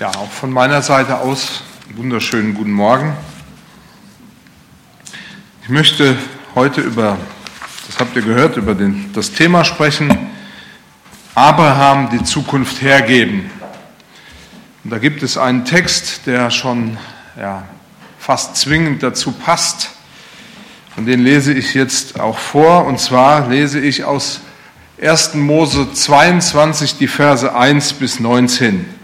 Ja, auch von meiner Seite aus wunderschönen guten Morgen. Ich möchte heute über, das habt ihr gehört, über den, das Thema sprechen, Abraham die Zukunft hergeben. Und da gibt es einen Text, der schon ja, fast zwingend dazu passt. Und den lese ich jetzt auch vor. Und zwar lese ich aus 1. Mose 22 die Verse 1 bis 19.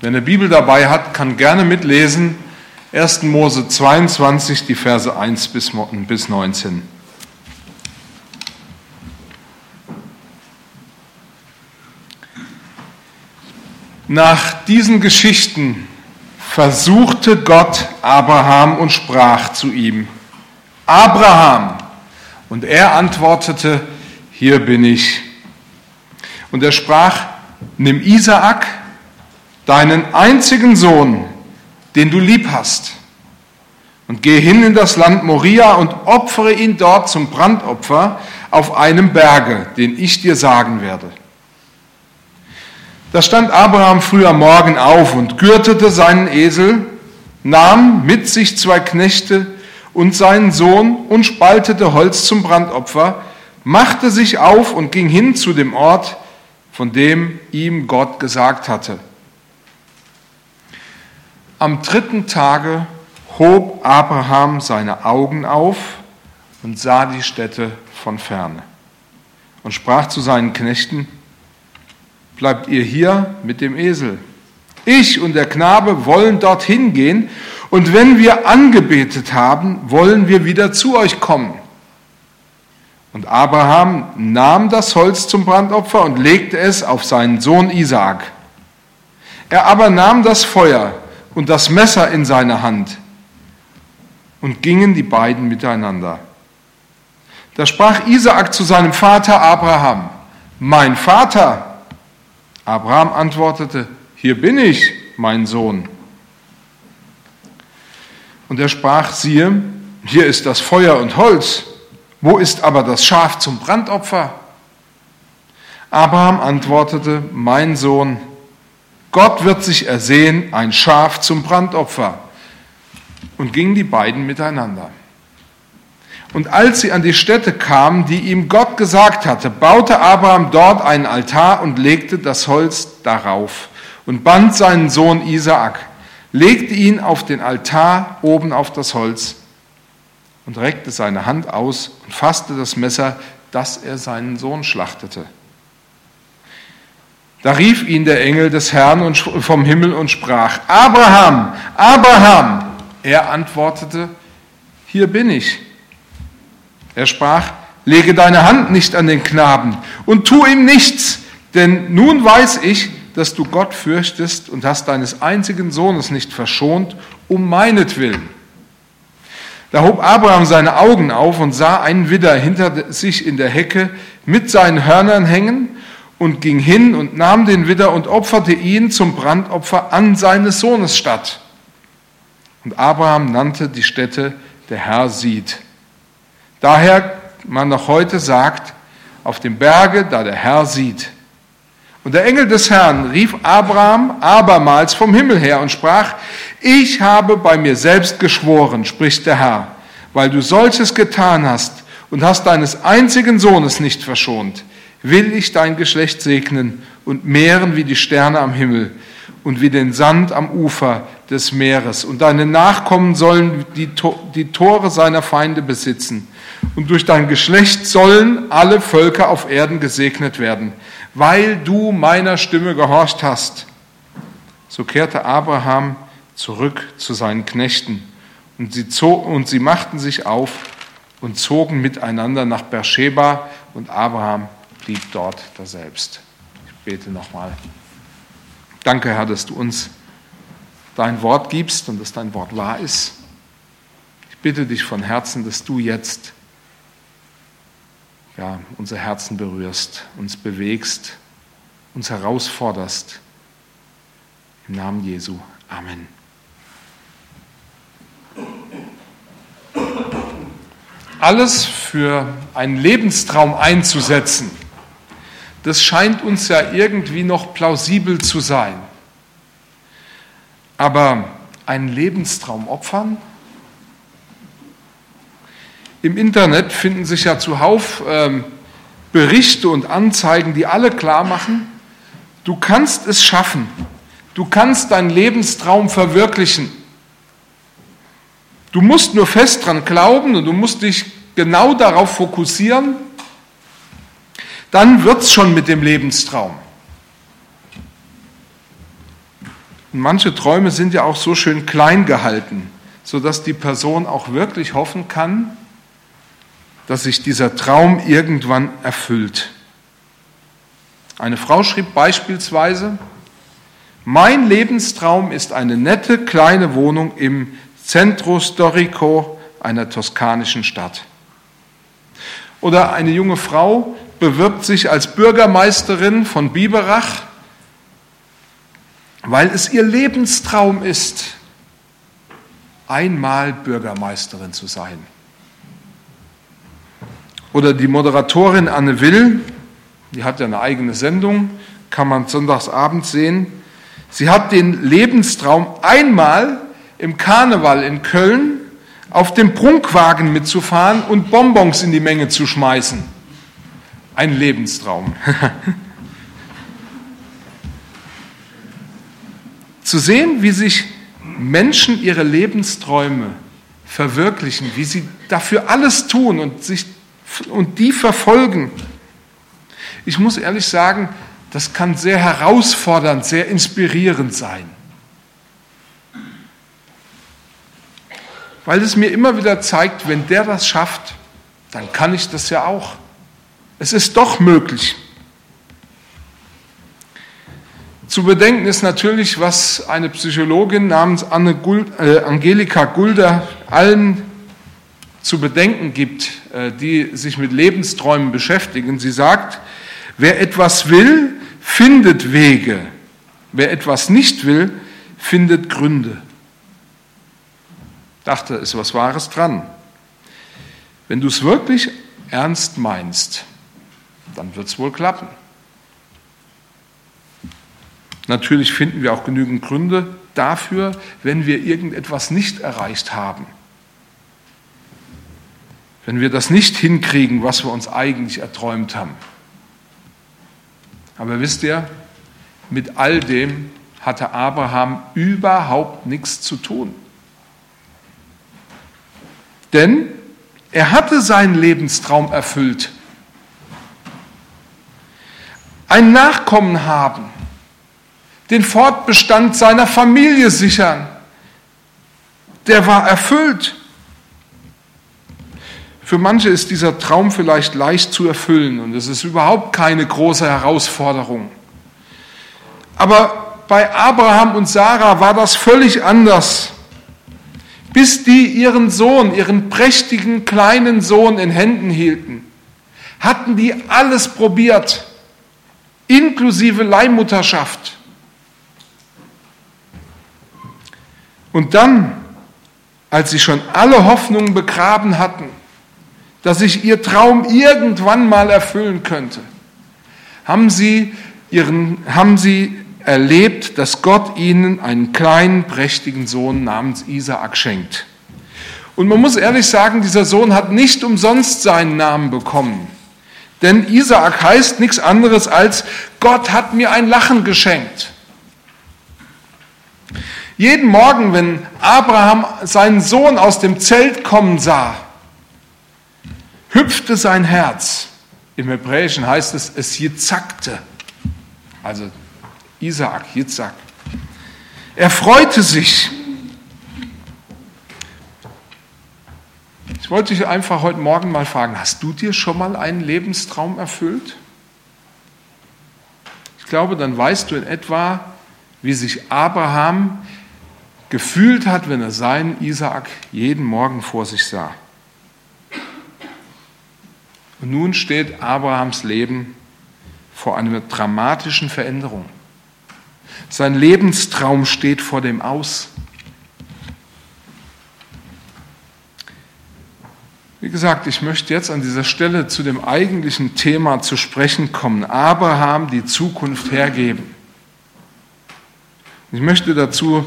Wer eine Bibel dabei hat, kann gerne mitlesen. 1. Mose 22, die Verse 1 bis 19. Nach diesen Geschichten versuchte Gott Abraham und sprach zu ihm, Abraham. Und er antwortete, hier bin ich. Und er sprach, nimm Isaak, deinen einzigen Sohn, den du lieb hast, und geh hin in das Land Moria und opfere ihn dort zum Brandopfer auf einem Berge, den ich dir sagen werde. Da stand Abraham früh am Morgen auf und gürtete seinen Esel, nahm mit sich zwei Knechte und seinen Sohn und spaltete Holz zum Brandopfer, machte sich auf und ging hin zu dem Ort, von dem ihm Gott gesagt hatte. Am dritten Tage hob Abraham seine Augen auf und sah die Städte von ferne und sprach zu seinen Knechten, bleibt ihr hier mit dem Esel. Ich und der Knabe wollen dorthin gehen und wenn wir angebetet haben, wollen wir wieder zu euch kommen. Und Abraham nahm das Holz zum Brandopfer und legte es auf seinen Sohn Isaak. Er aber nahm das Feuer und das Messer in seine Hand und gingen die beiden miteinander. Da sprach Isaak zu seinem Vater Abraham, mein Vater. Abraham antwortete, hier bin ich, mein Sohn. Und er sprach, siehe, hier ist das Feuer und Holz, wo ist aber das Schaf zum Brandopfer? Abraham antwortete, mein Sohn, Gott wird sich ersehen, ein Schaf zum Brandopfer. Und gingen die beiden miteinander. Und als sie an die Stätte kamen, die ihm Gott gesagt hatte, baute Abraham dort einen Altar und legte das Holz darauf und band seinen Sohn Isaak, legte ihn auf den Altar oben auf das Holz und reckte seine Hand aus und fasste das Messer, dass er seinen Sohn schlachtete. Da rief ihn der Engel des Herrn vom Himmel und sprach, Abraham, Abraham. Er antwortete, hier bin ich. Er sprach, lege deine Hand nicht an den Knaben und tu ihm nichts, denn nun weiß ich, dass du Gott fürchtest und hast deines einzigen Sohnes nicht verschont, um meinetwillen. Da hob Abraham seine Augen auf und sah einen Widder hinter sich in der Hecke mit seinen Hörnern hängen und ging hin und nahm den Widder und opferte ihn zum Brandopfer an seines Sohnes statt. Und Abraham nannte die Stätte, der Herr sieht. Daher man noch heute sagt, auf dem Berge, da der Herr sieht. Und der Engel des Herrn rief Abraham abermals vom Himmel her und sprach, ich habe bei mir selbst geschworen, spricht der Herr, weil du solches getan hast und hast deines einzigen Sohnes nicht verschont will ich dein Geschlecht segnen und mehren wie die Sterne am Himmel und wie den Sand am Ufer des Meeres. Und deine Nachkommen sollen die, die Tore seiner Feinde besitzen. Und durch dein Geschlecht sollen alle Völker auf Erden gesegnet werden, weil du meiner Stimme gehorcht hast. So kehrte Abraham zurück zu seinen Knechten und sie, und sie machten sich auf und zogen miteinander nach Beersheba und Abraham blieb dort daselbst. Ich bete nochmal. Danke, Herr, dass du uns dein Wort gibst und dass dein Wort wahr ist. Ich bitte dich von Herzen, dass du jetzt ja, unser Herzen berührst, uns bewegst, uns herausforderst. Im Namen Jesu. Amen. Alles für einen Lebenstraum einzusetzen das scheint uns ja irgendwie noch plausibel zu sein. Aber einen Lebenstraum opfern? Im Internet finden sich ja zuhauf ähm, Berichte und Anzeigen, die alle klar machen, du kannst es schaffen, du kannst deinen Lebenstraum verwirklichen. Du musst nur fest dran glauben und du musst dich genau darauf fokussieren, dann wird es schon mit dem Lebenstraum. Und manche Träume sind ja auch so schön klein gehalten, sodass die Person auch wirklich hoffen kann, dass sich dieser Traum irgendwann erfüllt. Eine Frau schrieb beispielsweise, mein Lebenstraum ist eine nette kleine Wohnung im Centro Storico einer toskanischen Stadt. Oder eine junge Frau bewirbt sich als Bürgermeisterin von Biberach weil es ihr Lebenstraum ist, einmal Bürgermeisterin zu sein. Oder die Moderatorin Anne Will, die hat ja eine eigene Sendung, kann man sonntagsabend sehen. Sie hat den Lebenstraum einmal im Karneval in Köln auf dem Prunkwagen mitzufahren und Bonbons in die Menge zu schmeißen. Ein Lebenstraum. Zu sehen, wie sich Menschen ihre Lebensträume verwirklichen, wie sie dafür alles tun und, sich, und die verfolgen. Ich muss ehrlich sagen, das kann sehr herausfordernd, sehr inspirierend sein. Weil es mir immer wieder zeigt, wenn der das schafft, dann kann ich das ja auch. Es ist doch möglich. Zu bedenken ist natürlich, was eine Psychologin namens Guld, äh, Angelika Gulder allen zu bedenken gibt, äh, die sich mit Lebensträumen beschäftigen. Sie sagt, wer etwas will, findet Wege. Wer etwas nicht will, findet Gründe. Dachte, ist was Wahres dran. Wenn du es wirklich ernst meinst, dann wird es wohl klappen. Natürlich finden wir auch genügend Gründe dafür, wenn wir irgendetwas nicht erreicht haben. Wenn wir das nicht hinkriegen, was wir uns eigentlich erträumt haben. Aber wisst ihr, mit all dem hatte Abraham überhaupt nichts zu tun. Denn er hatte seinen Lebenstraum erfüllt. Ein Nachkommen haben, den Fortbestand seiner Familie sichern. Der war erfüllt. Für manche ist dieser Traum vielleicht leicht zu erfüllen und es ist überhaupt keine große Herausforderung. Aber bei Abraham und Sarah war das völlig anders. Bis die ihren Sohn, ihren prächtigen kleinen Sohn in Händen hielten, hatten die alles probiert, inklusive Leihmutterschaft. Und dann, als sie schon alle Hoffnungen begraben hatten, dass sich ihr Traum irgendwann mal erfüllen könnte, haben sie, ihren, haben sie erlebt, dass Gott ihnen einen kleinen, prächtigen Sohn namens Isaak schenkt. Und man muss ehrlich sagen, dieser Sohn hat nicht umsonst seinen Namen bekommen. Denn Isaak heißt nichts anderes als Gott hat mir ein Lachen geschenkt. Jeden Morgen, wenn Abraham seinen Sohn aus dem Zelt kommen sah, hüpfte sein Herz. Im Hebräischen heißt es, es jitzakte. Also Isaak, Jitzak. Er freute sich. Ich wollte dich einfach heute Morgen mal fragen, hast du dir schon mal einen Lebenstraum erfüllt? Ich glaube, dann weißt du in etwa, wie sich Abraham gefühlt hat, wenn er seinen Isaak jeden Morgen vor sich sah. Und nun steht Abrahams Leben vor einer dramatischen Veränderung. Sein Lebenstraum steht vor dem Aus. Wie gesagt, ich möchte jetzt an dieser Stelle zu dem eigentlichen Thema zu sprechen kommen. Abraham die Zukunft hergeben. Ich möchte dazu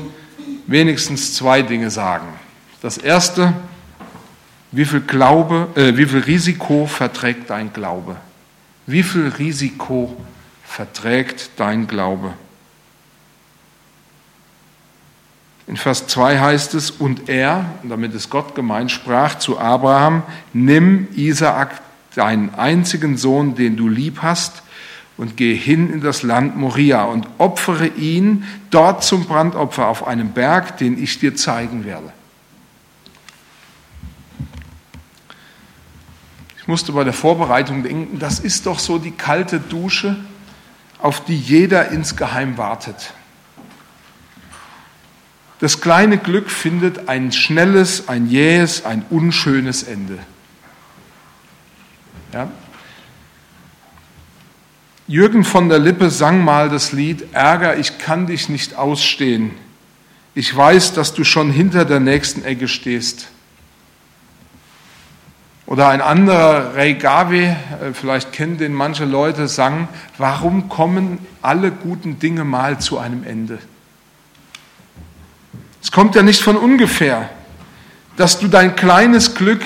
wenigstens zwei Dinge sagen. Das erste, wie viel, Glaube, äh, wie viel Risiko verträgt dein Glaube? Wie viel Risiko verträgt dein Glaube? In Vers 2 heißt es, und er, damit ist Gott gemeint, sprach zu Abraham, nimm Isaak, deinen einzigen Sohn, den du lieb hast, und geh hin in das Land Moria und opfere ihn dort zum Brandopfer auf einem Berg, den ich dir zeigen werde. Ich musste bei der Vorbereitung denken, das ist doch so die kalte Dusche, auf die jeder insgeheim wartet. Das kleine Glück findet ein schnelles, ein jähes, ein unschönes Ende. Ja? Jürgen von der Lippe sang mal das Lied Ärger, ich kann dich nicht ausstehen. Ich weiß, dass du schon hinter der nächsten Ecke stehst. Oder ein anderer, Ray Garvey, äh, vielleicht kennen den manche Leute, sang, warum kommen alle guten Dinge mal zu einem Ende? Es kommt ja nicht von ungefähr, dass du dein kleines Glück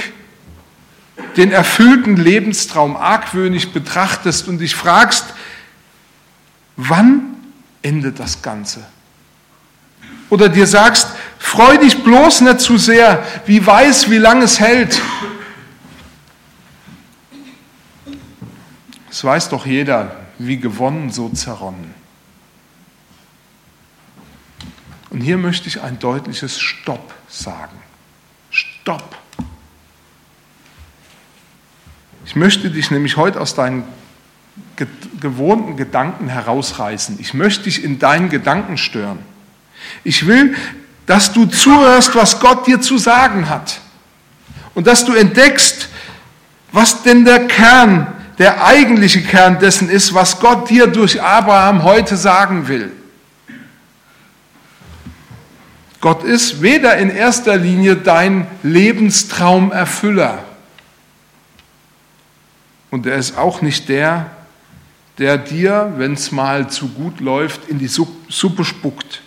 den erfüllten Lebenstraum argwöhnig betrachtest und dich fragst, wann endet das Ganze? Oder dir sagst, freu dich bloß nicht zu sehr, wie weiß, wie lange es hält. Es weiß doch jeder, wie gewonnen, so zerronnen. Und hier möchte ich ein deutliches Stopp sagen. Stopp. Ich möchte dich nämlich heute aus deinen gewohnten Gedanken herausreißen. Ich möchte dich in deinen Gedanken stören. Ich will, dass du zuhörst, was Gott dir zu sagen hat. Und dass du entdeckst, was denn der Kern, der eigentliche Kern dessen ist, was Gott dir durch Abraham heute sagen will. Gott ist weder in erster Linie dein Lebenstraumerfüller, und er ist auch nicht der, der dir, wenn es mal zu gut läuft, in die Suppe spuckt.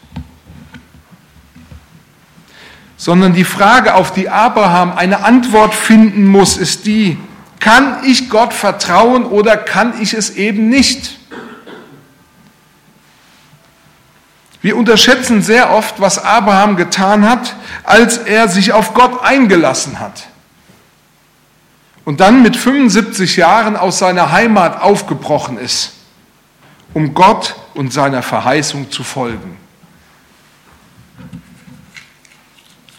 Sondern die Frage, auf die Abraham eine Antwort finden muss, ist die, kann ich Gott vertrauen oder kann ich es eben nicht? Wir unterschätzen sehr oft, was Abraham getan hat, als er sich auf Gott eingelassen hat und dann mit 75 Jahren aus seiner Heimat aufgebrochen ist, um Gott und seiner Verheißung zu folgen.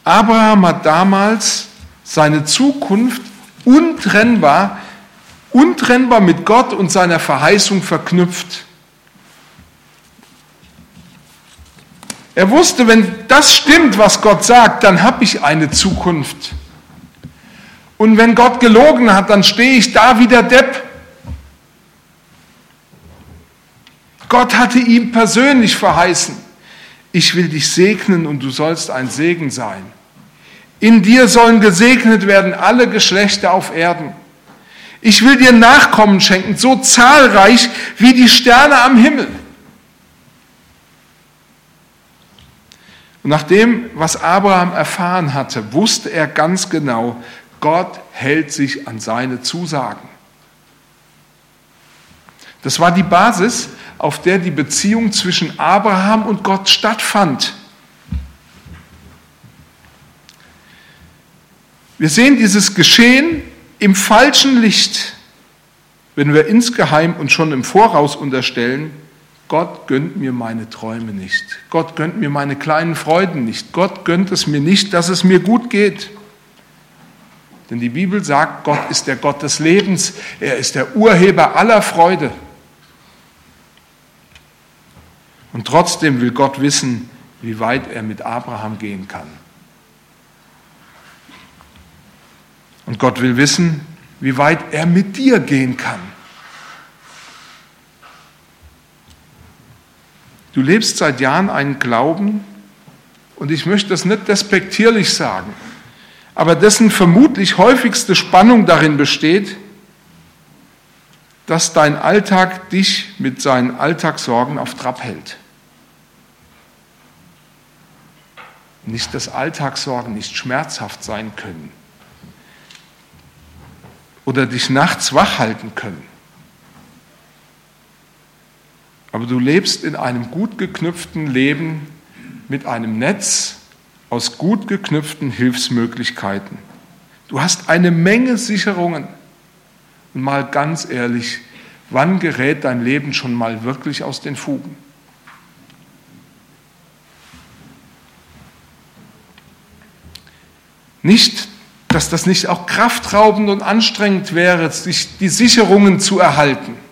Abraham hat damals seine Zukunft untrennbar, untrennbar mit Gott und seiner Verheißung verknüpft. Er wusste, wenn das stimmt, was Gott sagt, dann habe ich eine Zukunft. Und wenn Gott gelogen hat, dann stehe ich da wie der Depp. Gott hatte ihm persönlich verheißen, ich will dich segnen und du sollst ein Segen sein. In dir sollen gesegnet werden alle Geschlechter auf Erden. Ich will dir Nachkommen schenken, so zahlreich wie die Sterne am Himmel. Und nach dem, was Abraham erfahren hatte, wusste er ganz genau, Gott hält sich an seine Zusagen. Das war die Basis, auf der die Beziehung zwischen Abraham und Gott stattfand. Wir sehen dieses Geschehen im falschen Licht, wenn wir insgeheim und schon im Voraus unterstellen, Gott gönnt mir meine Träume nicht. Gott gönnt mir meine kleinen Freuden nicht. Gott gönnt es mir nicht, dass es mir gut geht. Denn die Bibel sagt, Gott ist der Gott des Lebens, er ist der Urheber aller Freude. Und trotzdem will Gott wissen, wie weit er mit Abraham gehen kann. Und Gott will wissen, wie weit er mit dir gehen kann. Du lebst seit Jahren einen Glauben, und ich möchte das nicht despektierlich sagen, aber dessen vermutlich häufigste Spannung darin besteht, dass dein Alltag dich mit seinen Alltagssorgen auf Trab hält. nicht dass Alltagssorgen nicht schmerzhaft sein können oder dich nachts wach halten können. Aber du lebst in einem gut geknüpften Leben mit einem Netz aus gut geknüpften Hilfsmöglichkeiten. Du hast eine Menge Sicherungen. Und mal ganz ehrlich, wann gerät dein Leben schon mal wirklich aus den Fugen? Nicht, dass das nicht auch kraftraubend und anstrengend wäre, sich die Sicherungen zu erhalten.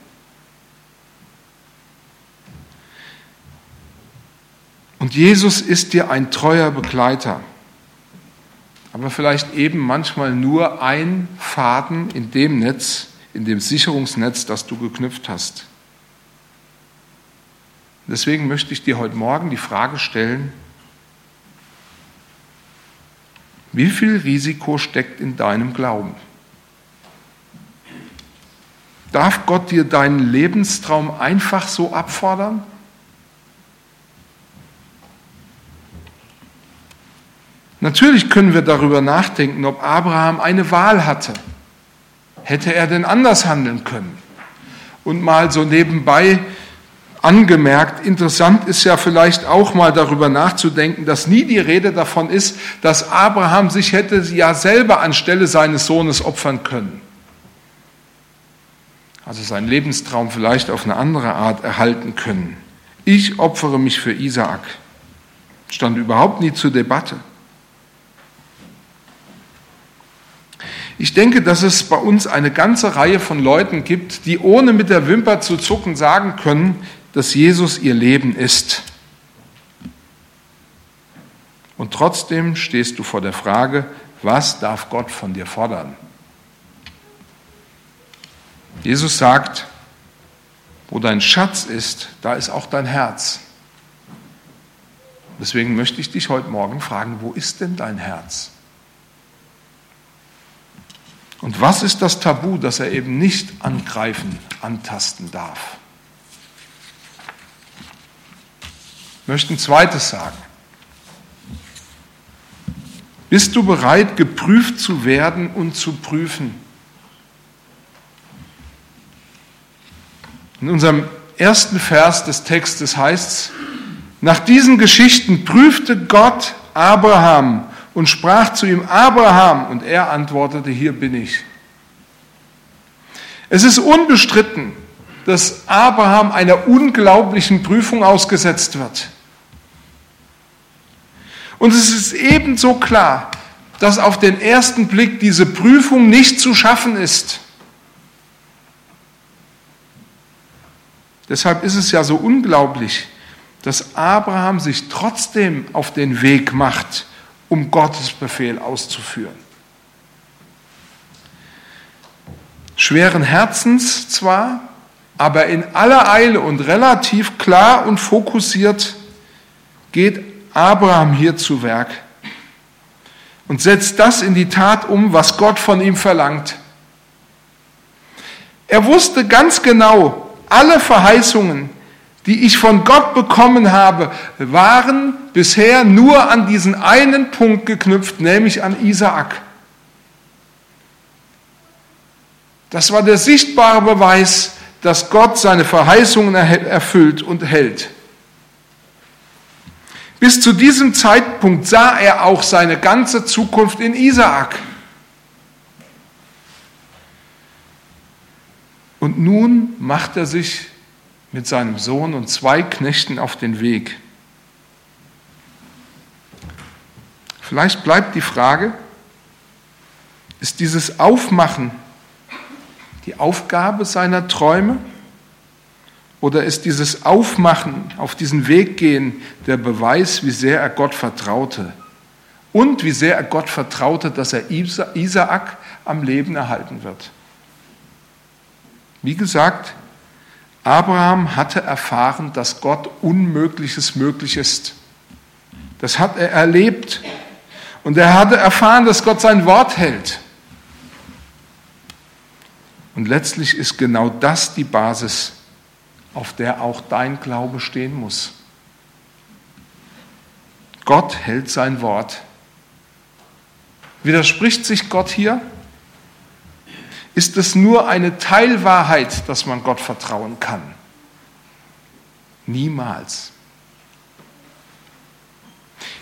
Und Jesus ist dir ein treuer Begleiter, aber vielleicht eben manchmal nur ein Faden in dem Netz, in dem Sicherungsnetz, das du geknüpft hast. Deswegen möchte ich dir heute Morgen die Frage stellen, wie viel Risiko steckt in deinem Glauben? Darf Gott dir deinen Lebenstraum einfach so abfordern? Natürlich können wir darüber nachdenken, ob Abraham eine Wahl hatte. Hätte er denn anders handeln können? Und mal so nebenbei angemerkt, interessant ist ja vielleicht auch mal darüber nachzudenken, dass nie die Rede davon ist, dass Abraham sich hätte ja selber anstelle seines Sohnes opfern können. Also seinen Lebenstraum vielleicht auf eine andere Art erhalten können. Ich opfere mich für Isaak. Stand überhaupt nie zur Debatte. Ich denke, dass es bei uns eine ganze Reihe von Leuten gibt, die ohne mit der Wimper zu zucken sagen können, dass Jesus ihr Leben ist. Und trotzdem stehst du vor der Frage, was darf Gott von dir fordern? Jesus sagt, wo dein Schatz ist, da ist auch dein Herz. Deswegen möchte ich dich heute Morgen fragen, wo ist denn dein Herz? Und was ist das Tabu, das er eben nicht angreifen, antasten darf? Ich möchte ein zweites sagen. Bist du bereit, geprüft zu werden und zu prüfen? In unserem ersten Vers des Textes heißt es, nach diesen Geschichten prüfte Gott Abraham und sprach zu ihm, Abraham, und er antwortete, hier bin ich. Es ist unbestritten, dass Abraham einer unglaublichen Prüfung ausgesetzt wird. Und es ist ebenso klar, dass auf den ersten Blick diese Prüfung nicht zu schaffen ist. Deshalb ist es ja so unglaublich, dass Abraham sich trotzdem auf den Weg macht um Gottes Befehl auszuführen. Schweren Herzens zwar, aber in aller Eile und relativ klar und fokussiert geht Abraham hier zu Werk und setzt das in die Tat um, was Gott von ihm verlangt. Er wusste ganz genau, alle Verheißungen, die ich von Gott bekommen habe, waren bisher nur an diesen einen Punkt geknüpft, nämlich an Isaak. Das war der sichtbare Beweis, dass Gott seine Verheißungen erfüllt und hält. Bis zu diesem Zeitpunkt sah er auch seine ganze Zukunft in Isaak. Und nun macht er sich mit seinem Sohn und zwei Knechten auf den Weg. Vielleicht bleibt die Frage, ist dieses Aufmachen die Aufgabe seiner Träume? Oder ist dieses Aufmachen, auf diesen Weg gehen, der Beweis, wie sehr er Gott vertraute? Und wie sehr er Gott vertraute, dass er Isaak am Leben erhalten wird? Wie gesagt, Abraham hatte erfahren, dass Gott Unmögliches möglich ist. Das hat er erlebt. Und er hatte erfahren, dass Gott sein Wort hält. Und letztlich ist genau das die Basis, auf der auch dein Glaube stehen muss. Gott hält sein Wort. Widerspricht sich Gott hier? Ist es nur eine Teilwahrheit, dass man Gott vertrauen kann? Niemals.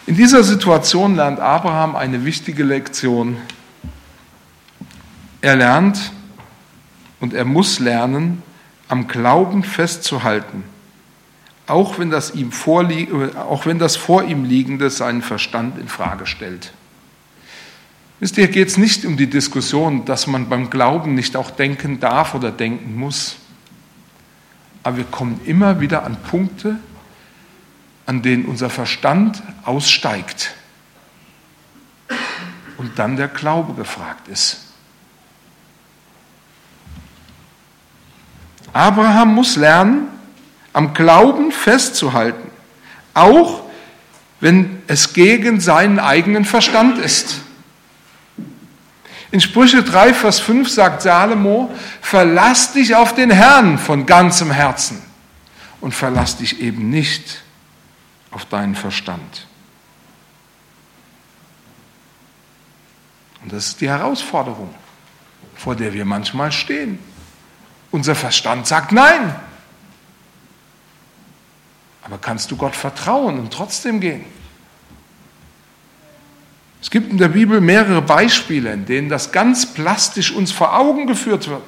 In dieser Situation lernt Abraham eine wichtige Lektion. Er lernt und er muss lernen, am Glauben festzuhalten, auch wenn das, ihm auch wenn das vor ihm liegende seinen Verstand in Frage stellt. Wisst ihr, geht es nicht um die Diskussion, dass man beim Glauben nicht auch denken darf oder denken muss. Aber wir kommen immer wieder an Punkte, an denen unser Verstand aussteigt und dann der Glaube gefragt ist. Abraham muss lernen, am Glauben festzuhalten, auch wenn es gegen seinen eigenen Verstand ist. In Sprüche 3, Vers 5 sagt Salomo, verlass dich auf den Herrn von ganzem Herzen und verlass dich eben nicht auf deinen Verstand. Und das ist die Herausforderung, vor der wir manchmal stehen. Unser Verstand sagt nein. Aber kannst du Gott vertrauen und trotzdem gehen? Es gibt in der Bibel mehrere Beispiele, in denen das ganz plastisch uns vor Augen geführt wird.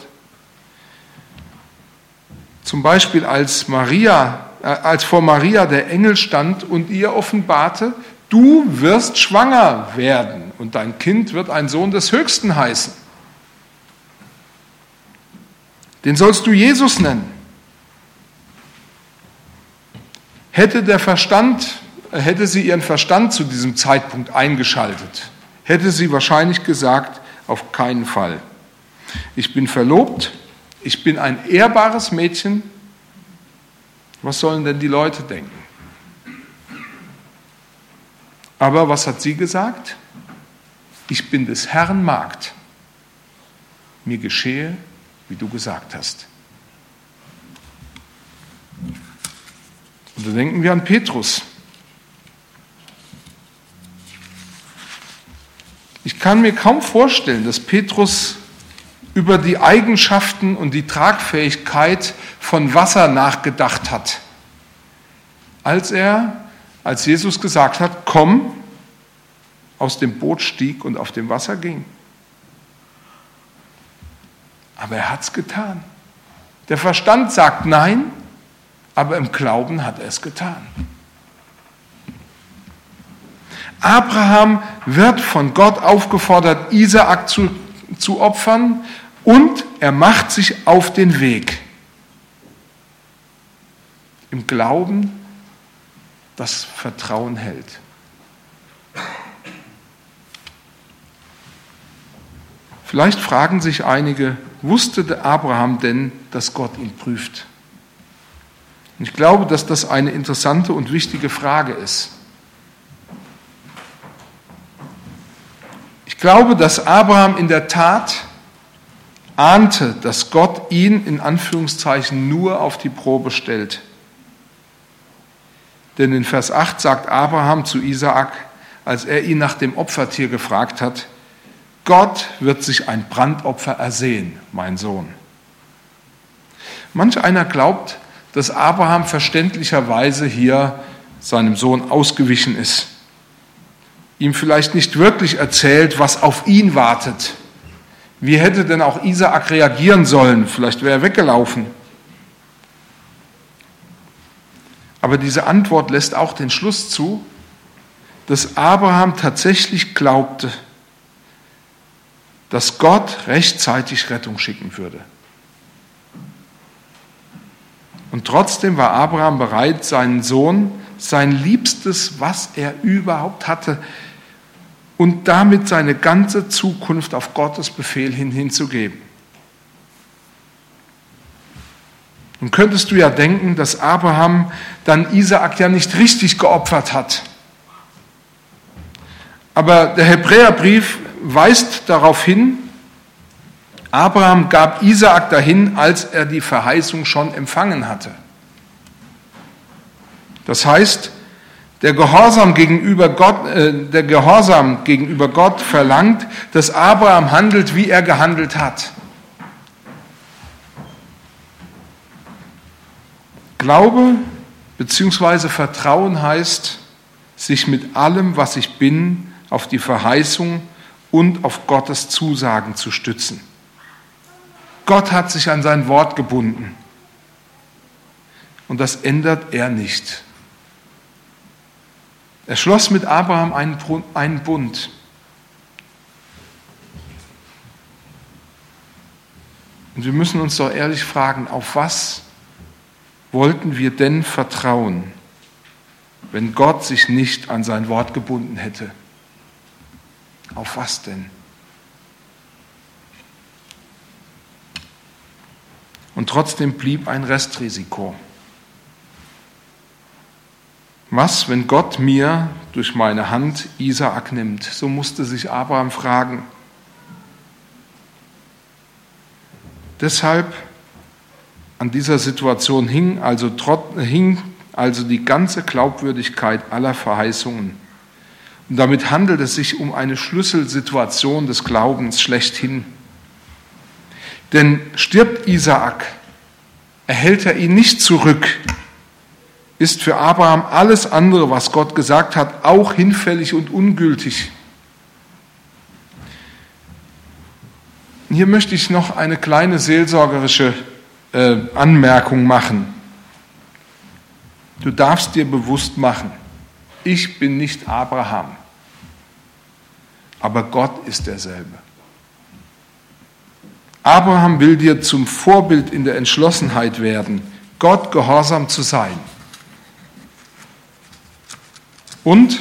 Zum Beispiel als Maria, äh, als vor Maria der Engel stand und ihr offenbarte, du wirst schwanger werden und dein Kind wird ein Sohn des Höchsten heißen. Den sollst du Jesus nennen. Hätte der Verstand, hätte sie ihren Verstand zu diesem Zeitpunkt eingeschaltet, hätte sie wahrscheinlich gesagt, auf keinen Fall. Ich bin verlobt, ich bin ein ehrbares Mädchen. Was sollen denn die Leute denken? Aber was hat sie gesagt? Ich bin des Herrn Magd. Mir geschehe, wie du gesagt hast. Und da denken wir an Petrus. Kann mir kaum vorstellen, dass Petrus über die Eigenschaften und die Tragfähigkeit von Wasser nachgedacht hat, als er, als Jesus gesagt hat, komm, aus dem Boot stieg und auf dem Wasser ging. Aber er hat es getan. Der Verstand sagt nein, aber im Glauben hat er es getan. Abraham wird von Gott aufgefordert, Isaak zu, zu opfern und er macht sich auf den Weg. Im Glauben, das Vertrauen hält. Vielleicht fragen sich einige, wusste Abraham denn, dass Gott ihn prüft? Und ich glaube, dass das eine interessante und wichtige Frage ist. Ich glaube, dass Abraham in der Tat ahnte, dass Gott ihn in Anführungszeichen nur auf die Probe stellt. Denn in Vers 8 sagt Abraham zu Isaak, als er ihn nach dem Opfertier gefragt hat, Gott wird sich ein Brandopfer ersehen, mein Sohn. Manch einer glaubt, dass Abraham verständlicherweise hier seinem Sohn ausgewichen ist, ihm vielleicht nicht wirklich erzählt, was auf ihn wartet. Wie hätte denn auch Isaak reagieren sollen? Vielleicht wäre er weggelaufen. Aber diese Antwort lässt auch den Schluss zu, dass Abraham tatsächlich glaubte, dass Gott rechtzeitig Rettung schicken würde. Und trotzdem war Abraham bereit, seinen Sohn, sein Liebstes, was er überhaupt hatte, und damit seine ganze Zukunft auf Gottes Befehl hin hinzugeben. Nun könntest du ja denken, dass Abraham dann Isaak ja nicht richtig geopfert hat. Aber der Hebräerbrief weist darauf hin, Abraham gab Isaak dahin, als er die Verheißung schon empfangen hatte. Das heißt, Der Gehorsam gegenüber Gott, äh, der Gehorsam gegenüber Gott verlangt, dass Abraham handelt, wie er gehandelt hat. Glaube bzw. Vertrauen heißt, sich mit allem, was ich bin, auf die Verheißung und auf Gottes Zusagen zu stützen. Gott hat sich an sein Wort gebunden. Und das ändert er nicht. Er schloss mit Abraham einen Bund. Und wir müssen uns doch ehrlich fragen, auf was wollten wir denn vertrauen, wenn Gott sich nicht an sein Wort gebunden hätte? Auf was denn? Und trotzdem blieb ein Restrisiko. Was, wenn Gott mir durch meine Hand Isaak nimmt? So musste sich Abraham fragen. Deshalb an dieser Situation hing also, hing also die ganze Glaubwürdigkeit aller Verheißungen. Und damit handelt es sich um eine Schlüsselsituation des Glaubens schlechthin. Denn stirbt Isaak, erhält er ihn nicht zurück, ist für Abraham alles andere, was Gott gesagt hat, auch hinfällig und ungültig. Hier möchte ich noch eine kleine seelsorgerische äh, Anmerkung machen. Du darfst dir bewusst machen, ich bin nicht Abraham, aber Gott ist derselbe. Abraham will dir zum Vorbild in der Entschlossenheit werden, Gott gehorsam zu sein. Und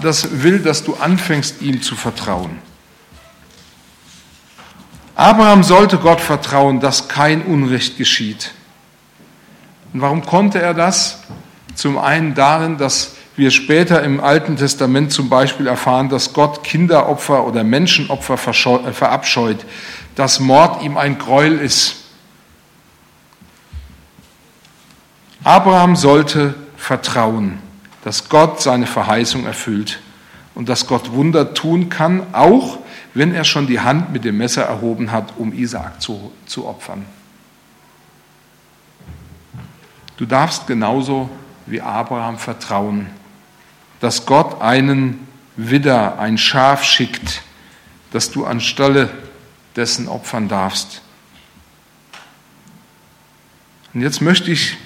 das will, dass du anfängst, ihm zu vertrauen. Abraham sollte Gott vertrauen, dass kein Unrecht geschieht. Und warum konnte er das? Zum einen darin, dass wir später im Alten Testament zum Beispiel erfahren, dass Gott Kinderopfer oder Menschenopfer äh, verabscheut, dass Mord ihm ein Gräuel ist. Abraham sollte vertrauen dass Gott seine Verheißung erfüllt und dass Gott Wunder tun kann, auch wenn er schon die Hand mit dem Messer erhoben hat, um Isaak zu, zu opfern. Du darfst genauso wie Abraham vertrauen, dass Gott einen Widder, ein Schaf schickt, das du anstelle dessen opfern darfst. Und jetzt möchte ich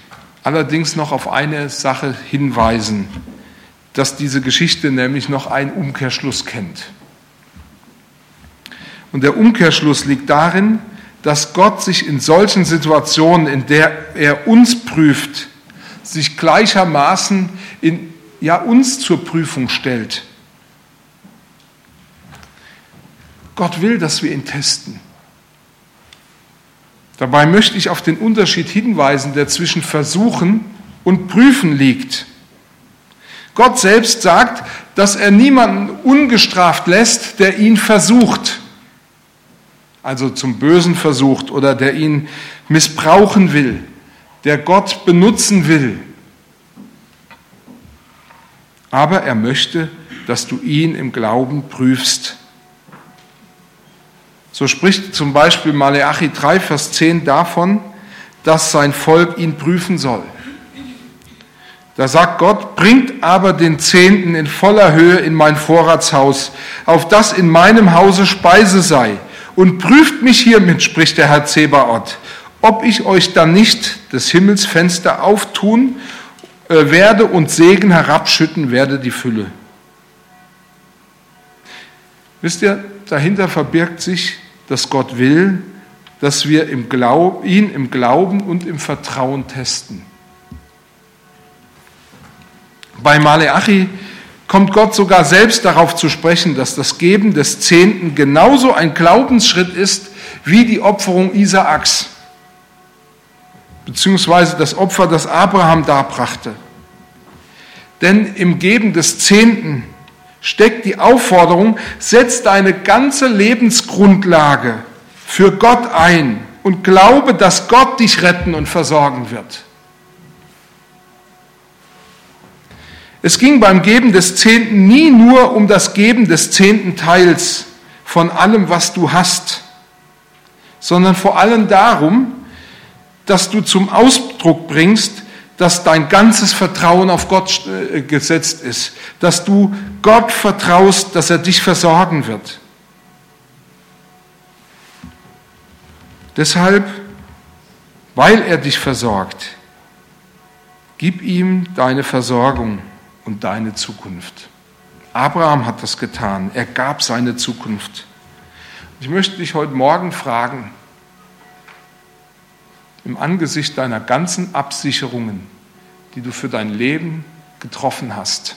allerdings noch auf eine Sache hinweisen, dass diese Geschichte nämlich noch einen Umkehrschluss kennt. Und der Umkehrschluss liegt darin, dass Gott sich in solchen Situationen, in der er uns prüft, sich gleichermaßen in, ja, uns zur Prüfung stellt. Gott will, dass wir ihn testen. Dabei möchte ich auf den Unterschied hinweisen, der zwischen Versuchen und Prüfen liegt. Gott selbst sagt, dass er niemanden ungestraft lässt, der ihn versucht, also zum Bösen versucht oder der ihn missbrauchen will, der Gott benutzen will. Aber er möchte, dass du ihn im Glauben prüfst so spricht zum Beispiel Maleachi 3, Vers 10 davon, dass sein Volk ihn prüfen soll. Da sagt Gott, bringt aber den Zehnten in voller Höhe in mein Vorratshaus, auf das in meinem Hause Speise sei, und prüft mich hiermit, spricht der Herr Zebaoth, ob ich euch dann nicht des Himmels Fenster auftun äh, werde und Segen herabschütten werde die Fülle. Wisst ihr, dahinter verbirgt sich, dass Gott will, dass wir im Glaub, ihn im Glauben und im Vertrauen testen. Bei Maleachi kommt Gott sogar selbst darauf zu sprechen, dass das Geben des Zehnten genauso ein Glaubensschritt ist wie die Opferung Isaaks, beziehungsweise das Opfer, das Abraham darbrachte. Denn im Geben des Zehnten steckt die Aufforderung, setz deine ganze Lebensgrundlage für Gott ein und glaube, dass Gott dich retten und versorgen wird. Es ging beim Geben des Zehnten nie nur um das Geben des zehnten Teils von allem, was du hast, sondern vor allem darum, dass du zum Ausdruck bringst, dass dein ganzes Vertrauen auf Gott äh, gesetzt ist, dass du Gott vertraust, dass er dich versorgen wird. Deshalb, weil er dich versorgt, gib ihm deine Versorgung und deine Zukunft. Abraham hat das getan. Er gab seine Zukunft. Ich möchte dich heute Morgen fragen, im Angesicht deiner ganzen Absicherungen, die du für dein Leben getroffen hast,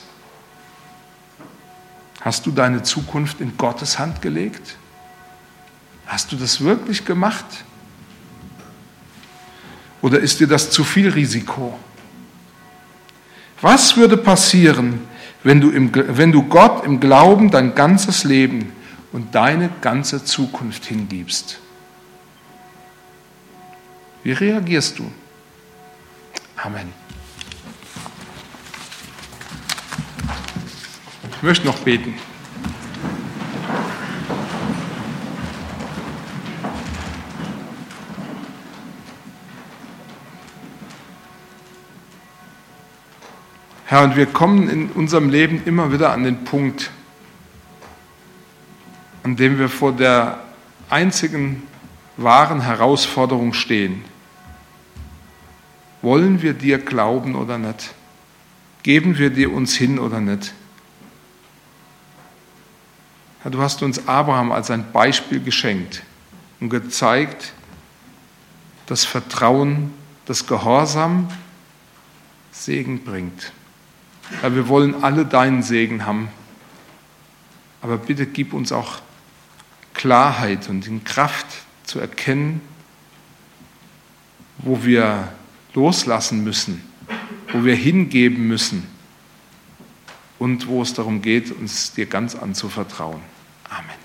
hast du deine Zukunft in Gottes Hand gelegt? Hast du das wirklich gemacht? Oder ist dir das zu viel Risiko? Was würde passieren, wenn du, im, wenn du Gott im Glauben dein ganzes Leben und deine ganze Zukunft hingibst? Wie reagierst du? Amen. Möchte noch beten. Herr, und wir kommen in unserem Leben immer wieder an den Punkt, an dem wir vor der einzigen wahren Herausforderung stehen. Wollen wir dir glauben oder nicht? Geben wir dir uns hin oder nicht? Du hast uns Abraham als ein Beispiel geschenkt und gezeigt, dass Vertrauen, das Gehorsam Segen bringt. Herr, wir wollen alle deinen Segen haben. Aber bitte gib uns auch Klarheit und die Kraft zu erkennen, wo wir loslassen müssen, wo wir hingeben müssen und wo es darum geht, uns dir ganz anzuvertrauen. Amen.